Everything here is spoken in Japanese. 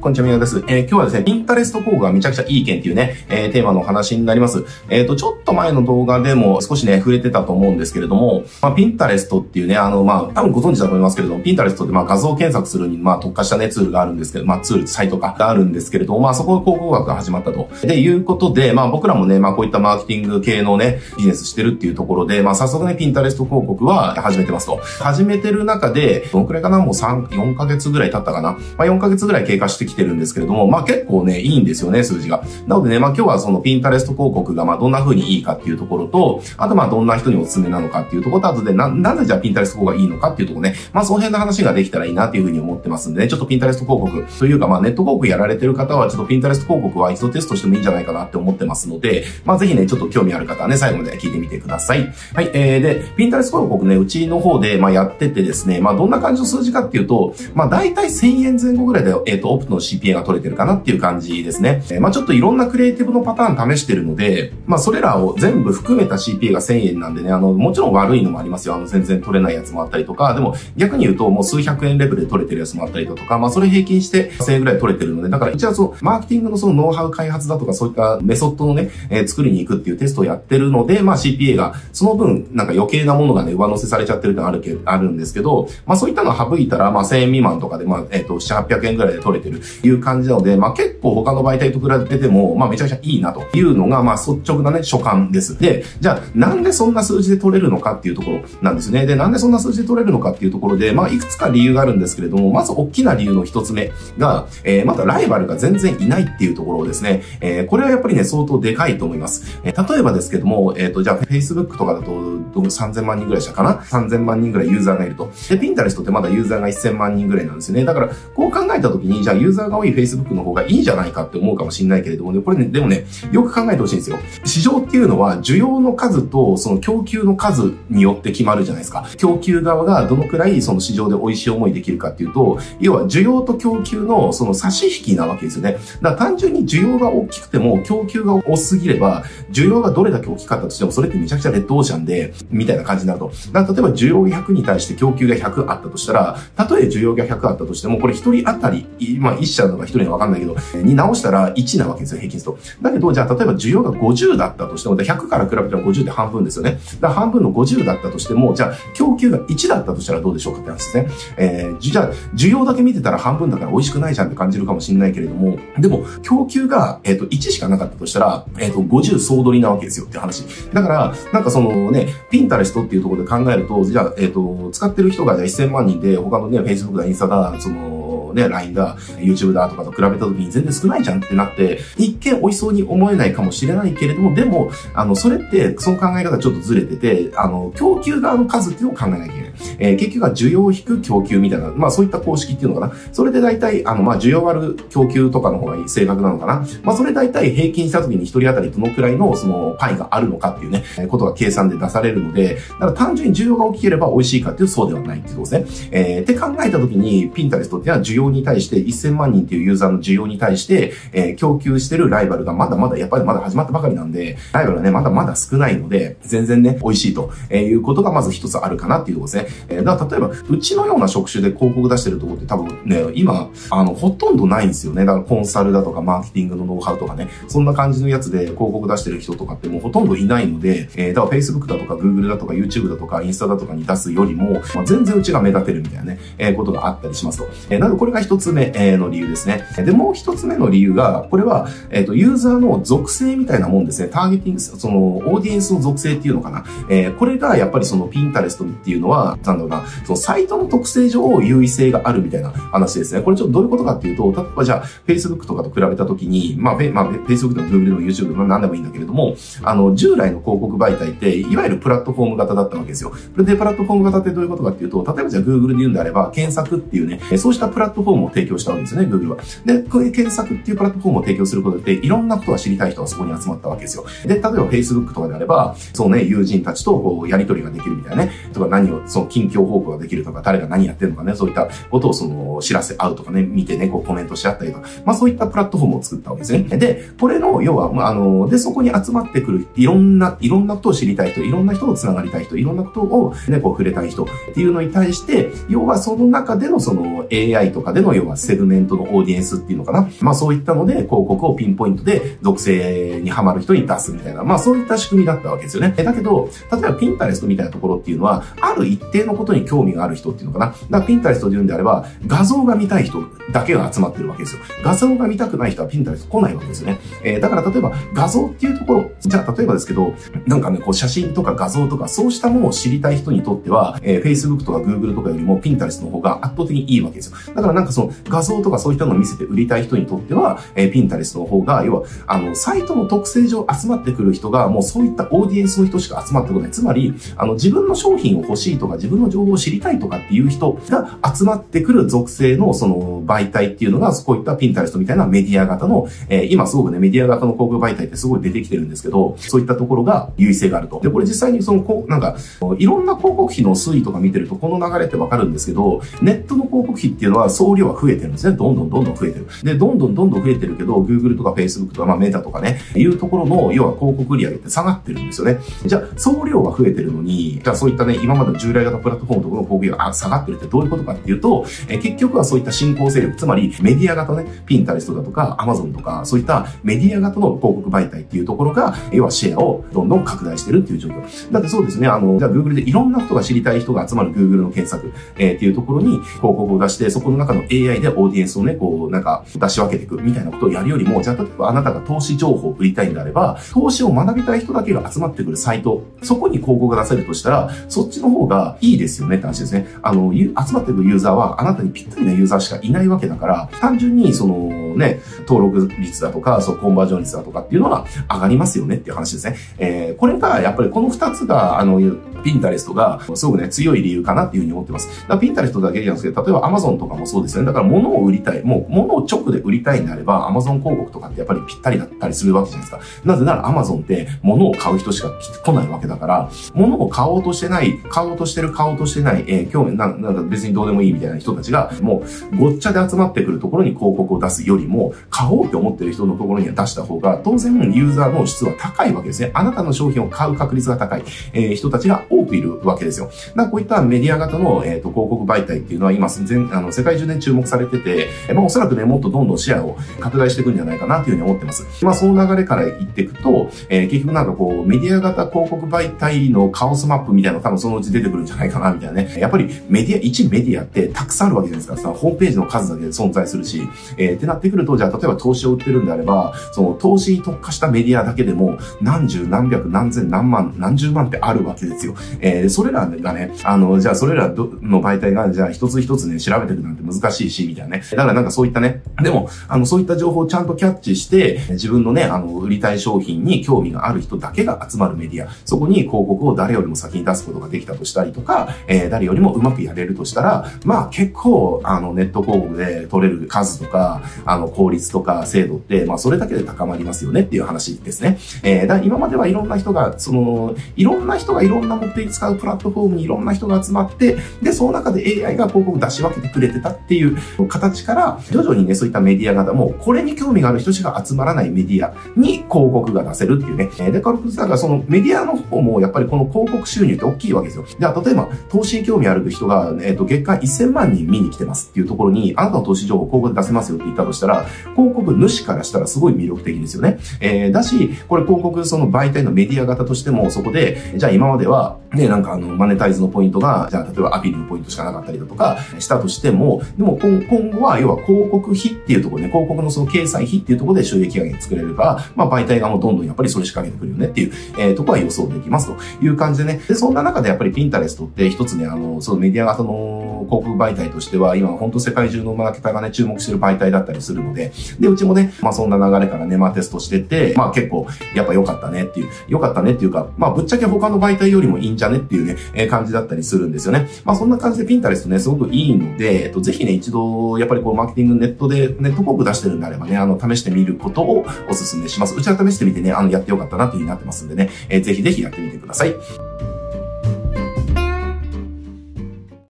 こんにちは、みなです。えー、今日はですね、ピンタレスト広告がめちゃくちゃいい件っていうね、えー、テーマの話になります。えっ、ー、と、ちょっと前の動画でも少しね、触れてたと思うんですけれども、まあ、ピンタレストっていうね、あの、まあ、多分ご存知だと思いますけれども、ピンタレストってまあ画像検索するに、まあ、特化したね、ツールがあるんですけど、まあ、ツール、サイトかがあるんですけれども、まあ、そこで広告学が始まったと。で、いうことで、まあ、僕らもね、まあ、こういったマーケティング系のね、ビジネスしてるっていうところで、まあ、早速ね、ピンタレスト広告は始めてますと。始めてる中で、どのくらいかな？もう3、4ヶ月ぐらい経ったかな？まあ、4ヶ月ぐらい経過してきてるんですけれども、まあ、結構ね、いいんですよね、数字が。なのでね、まあ、今日はそのピンタレスト広告が、まあ、どんな風にいいかっていうところと、あと、まあ、どんな人におすすめなのかっていうところと、あとで、な、なぜじゃあピンタレスト広告がいいのかっていうところね、まあ、その辺の話ができたらいいなっていう風に思ってますんでね、ちょっとピンタレスト広告というか、まあ、ネット広告やられてる方は、ちょっとピンタレスト広告は一度テストしてもいいんじゃないかなって思ってますので、まあ、ぜひね、ちょっと興味ある方はね、最後まで聞いてみてください。はい、えー、で、ピンタレスト広告ね、うちの方で、まあ、やっててですね、まあ、どんな感じの数字かっていうと、まあ、大体1000円前後ぐらいで、えっ、ー、と、の CPA が取れてるかなっていう感じですね。えー、まあ、ちょっといろんなクリエイティブのパターン試してるので、まあ、それらを全部含めた CPA が1000円なんでね、あの、もちろん悪いのもありますよ。あの、全然取れないやつもあったりとか、でも逆に言うともう数百円レベルで取れてるやつもあったりだとか、まあ、それ平均して1000円ぐらい取れてるので、だから一応その、マーケティングのそのノウハウ開発だとか、そういったメソッドのね、えー、作りに行くっていうテストをやってるので、まあ、CPA が、その分、なんか余計なものがね、上乗せされちゃってるってのあるけ、あるんですけど、まあ、そういったの省いたら、まあ、1000円未満とかで、まあ、えっ、ー、と、7、800円ぐらいで取れてるいう感じなので、まあ、結構他の媒体と比べても、まあ、めちゃくちゃいいなというのが、まあ、率直なね、所感です。で、じゃあ、なんでそんな数字で取れるのかっていうところなんですね。で、なんでそんな数字で取れるのかっていうところで、まあ、いくつか理由があるんですけれども、まず大きな理由の一つ目が、えー、またライバルが全然いないっていうところですね。えー、これはやっぱりね、相当でかいと思います。えー、例えばですけども、えっ、ー、と、じゃあ、Facebook とかだと、3000万人ぐらいしたかな ?3000 万人ぐらいユーザーがいると。で、Pinterest ってまだユーザーが1000万人ぐらいなんですよね。だから、こう考えたときに、じゃあユーザーが多い Facebook の方がいいんじゃないかって思うかもしれないけれどもね、これね、でもね、よく考えてほしいんですよ。市場っていうのは、需要の数と、その供給の数によって決まるじゃないですか。供給側がどのくらいその市場で美味しい思いできるかっていうと、要は需要と供給のその差し引きなわけですよね。だから単純に需要が大きくても供給が多すぎれば、需要がどれだけ大きかったとしても、それってめちゃくちゃレッドオーシャンで、みたいな感じになると。だから例えば需要が100に対して供給が100あったとしたら、たとえ需要が100あったとしても、これ1人当たり、まあ1社なのか1人なのかんないけど、に直したら1なわけですよ、平均すると。だけど、じゃあ例えば需要が50だったとしても、100から比べたら50って半分ですよね。だ半分の50だったとしても、じゃあ供給が1だったとしたらどうでしょうかって話ですね。えー、じゃあ、需要だけ見てたら半分だから美味しくないじゃんって感じるかもしれないけれども、でも、供給が、えっ、ー、と、1しかなかったとしたら、えっ、ー、と、50総取りなわけですよって話。だから、なんかそのね、ピンタレストっていうところで考えると、じゃあ、えっ、ー、と、使ってる人がじゃあ1000万人で、他のね、Facebook だ、インスタだ、その、ね、LINE だ、YouTube だとかと比べた時に全然少ないじゃんってなって、一見美味しそうに思えないかもしれないけれども、でも、あの、それって、その考え方ちょっとずれてて、あの、供給側の数っていうのを考えなきゃいけない。えー、結局は需要を引く供給みたいな、まあそういった公式っていうのかな。それで大体、あの、まあ需要割る供給とかの方が正確なのかな。まあそれ大体平均した時に一人当たりどのくらいのそのパイがあるのかっていうね、えことが計算で出されるので、だから単純に需要が大きければ美味しいかっていうそうではないっていうことですね。えー、って考えた時に、ピンタレストっていうのは需要に対して1000万人っていうユーザーの需要に対して、えー、供給してるライバルがまだまだやっぱりまだ始まったばかりなんで、ライバルはね、まだまだ少ないので、全然ね、美味しいとえいうことがまず一つあるかなっていうことですね。えー、だから例えばうちのような職種で広告出してるところって多分ね、今、あの、ほとんどないんですよね。だからコンサルだとかマーケティングのノウハウとかね、そんな感じのやつで広告出してる人とかってもうほとんどいないので、えー、だから Facebook だとか Google だとか YouTube だとかインスタだとかに出すよりも、まあ、全然うちが目立てるみたいなね、えー、ことがあったりしますと。えー、なのでこれが一つ目、の理由ですね。で、もう一つ目の理由が、これは、えっ、と、ユーザーの属性みたいなもんですね。ターゲティング、その、オーディエンスの属性っていうのかな。えー、これがやっぱりそのピンタレストっていうのは、なんだろうな、そのサイトの特性上優位性があるみたいな話ですね。これちょっとどういうことかっていうと、例えばじゃあ、Facebook とかと比べたときに、まあ、まあ、Facebook でも Google でも YouTube でも何でもいいんだけれども、あの、従来の広告媒体って、いわゆるプラットフォーム型だったわけですよ。で、プラットフォーム型ってどういうことかっていうと、例えばじゃあ Google で言うんであれば、検索っていうね、そうしたプラットフォームフォームを提供したわけですよね、Google は。で、こういう検索っていうプラットフォームを提供することで、いろんなことが知りたい人がそこに集まったわけですよ。で、例えば Facebook とかであれば、そうね、友人たちとこう、やり取りができるみたいなね、とか何を、その近況報告ができるとか、誰が何やってるのかね、そういったことをその知らせ合うとかね、見てね、こうコメントし合ったりとか、まあそういったプラットフォームを作ったわけですね。で、これの、要は、まあ、あの、で、そこに集まってくる、いろんな、いろんなことを知りたい人、いろんな人と繋がりたい人、いろんなことをね、こう触れたい人っていうのに対して、要はその中でのその AI とかでの要はセグメントのオーディエンスっていうのかな。まあそういったので広告をピンポイントで属性にはまる人に出すみたいな、まあそういった仕組みだったわけですよね。だけど、例えばピンタレストみたいなところっていうのは、ある一定のことに興味がある人っていうのかな。だからピンタレストで言うんであれば、画像が見たい人だけが集まってるわけですよ。画像が見たくない人はピンタレスト来ないわけですよね。えー、だから例えば画像っていうところ、じゃあ例えばですけど、なんかね、こう写真とか画像とかそうしたものを知りたい人にとっては、えー、Facebook とか Google とかよりもピンタレストの方が圧倒的にいいわけですよ。だからなんかその画像とかそういったのを見せて売りたい人にとっては、えー、ピンタレストの方が、要は、あの、サイトの特性上集まってくる人が、もうそういったオーディエンスの人しか集まってこない。つまり、あの、自分の商品を欲しいとか、自分の情報を知りたいとかっていう人が集まってくる属性のその媒体っていうのが、こういったピンタレストみたいなメディア型の、えー、今すごくね、メディア型の広告媒体ってすごい出てきてるんですけど、そういったところが優位性があると。で、これ実際にその、こう、なんか、いろんな広告費の推移とか見てると、この流れってわかるんですけど、ネットの広告費っていうのは総量は増えてるんですね。どんどんどんどん増えてる。で、どんどんどんどん増えてるけど、Google とか Facebook とか、まあメタとかね、いうところの、要は広告売上って下がってるんですよね。じゃあ、総量は増えてるのに、じゃあそういったね、今までの従来型プラットフォームのところの広告が下がってるってどういうことかっていうと、え結局はそういった新興勢力、つまりメディア型ね、ピンタレストだとか、アマゾンとか、そういったメディア型の広告媒体っていうところが、要はシェアをどんどん拡大してるっていう状況。だってそうですね、あの、じゃあ Google でいろんな人が知りたい人が集まる Google の検索、えー、っていうところに広告を出して、そこの中の AI でオーディエンスをね、こう、なんか出し分けていくみたいなことをやるよりも、じゃあ例えばあなたが投資情報を売りたいんであれば、投資を学びたい人だけが集まってくるサイト、そこに広告が出せるとしたら、そっちの方がいいですよねって話ですね。あの、集まってくるユーザーはあなたにぴったりなユーザーしかいないわけだから、単純にそのね、登録率だとか、そう、コンバージョン率だとかっていうのは上がりますよねっていう話ですね。えー、これが、やっぱりこの二つが、あの、ピンタレストがすごくね、強い理由かなっていうふうに思ってます。だピンタレストだけじゃなくて、例えば Amazon とかもそうですね。だから物を売りたい。もう物を直で売りたいんであれば、Amazon 広告とかってやっぱりぴったりだったりするわけじゃないですか。なぜなら Amazon って物を買う人しか来ないわけだから、物を買おうとしてない、買おうとしてる、買おうとしてない、えー、興味な、なんか別にどうでもいいみたいな人たちが、もうごっちゃで集まってくるところに広告を出すよりも、買おうって思ってる人のところには出した方が、当然ユーザーの質は高いわけですね。あなたの商品を買う確率が高い、えー、人たちが多くいるわけですですよ。だこういったメディア型の、えーと、広告媒体っていうのは今全あの世界中で注目されてて、まあ、おそらくね、もっとどんどんシェアを拡大していくんじゃないかなというふうに思ってます。まあ、その流れから言っていくと、えー、結局なんかこう、メディア型広告媒体のカオスマップみたいなの多分そのうち出てくるんじゃないかな、みたいなね。やっぱりメディア、一メディアってたくさんあるわけじゃないですか。ホームページの数だけで存在するし、えー、ってなってくると、じゃあ例えば投資を売ってるんであれば、その投資に特化したメディアだけでも何十何百何千何万何十万ってあるわけですよ。えー、それらがね、あの、の、じゃあそれらの媒体が、じゃあ一つ一つね、調べていくなんて難しいし、みたいなね。だからなんかそういったね、でも、あの、そういった情報をちゃんとキャッチして、自分のね、あの、売りたい商品に興味がある人だけが集まるメディア、そこに広告を誰よりも先に出すことができたとしたりとか、えー、誰よりもうまくやれるとしたら、まあ結構、あの、ネット広告で取れる数とか、あの、効率とか精度って、まあそれだけで高まりますよねっていう話ですね。えー、だ今まではいろんな人が、その、いろんな人がいろんな目的使うプラットフォームにいろんな人が集まって、で、その中で AI が広告出し分けてくれてたってっていう形から、徐々にね、そういったメディア型も、これに興味がある人しか集まらないメディアに広告が出せるっていうね。で、カルプスだからそのメディアの方も、やっぱりこの広告収入って大きいわけですよ。では、例えば、投資に興味ある人が、えっ、と、月間1000万人見に来てますっていうところに、あなたの投資情報広告で出せますよって言ったとしたら、広告主からしたらすごい魅力的ですよね。えー、だし、これ広告その媒体のメディア型としても、そこで、じゃあ今までは、ね、なんかあの、マネタイズのポイントが、じゃあ例えばアピールのポイントしかなかったりだとかしたとしても、でも今後は要は広告費っていうところね、広告のその掲載費っていうところで収益が作れれば、まあ媒体側もうどんどんやっぱりそれ仕掛けてくるよねっていう、えー、とこは予想できますという感じでね。で、そんな中でやっぱりピンタレストって一つね、あの、そのメディア型の広告媒体としては、今本当世界中のマーケターがね、注目してる媒体だったりするので、で、うちもね、まあそんな流れからね、まあテストしてて、まあ結構、やっぱ良かったねっていう、良かったねっていうか、まあぶっちゃけ他の媒体よりもいいんじゃねっていうね、えー、感じだったりするんですよね。まあそんな感じでピンタレストね、すごくいいので、えっと、ぜひね、一度、やっぱりこう、マーケティングネットで、ネット広告出してるんであればね、あの、試してみることをお勧めします。うちは試してみてね、あの、やってよかったなっていうふうになってますんでね、えー、ぜひぜひやってみてください。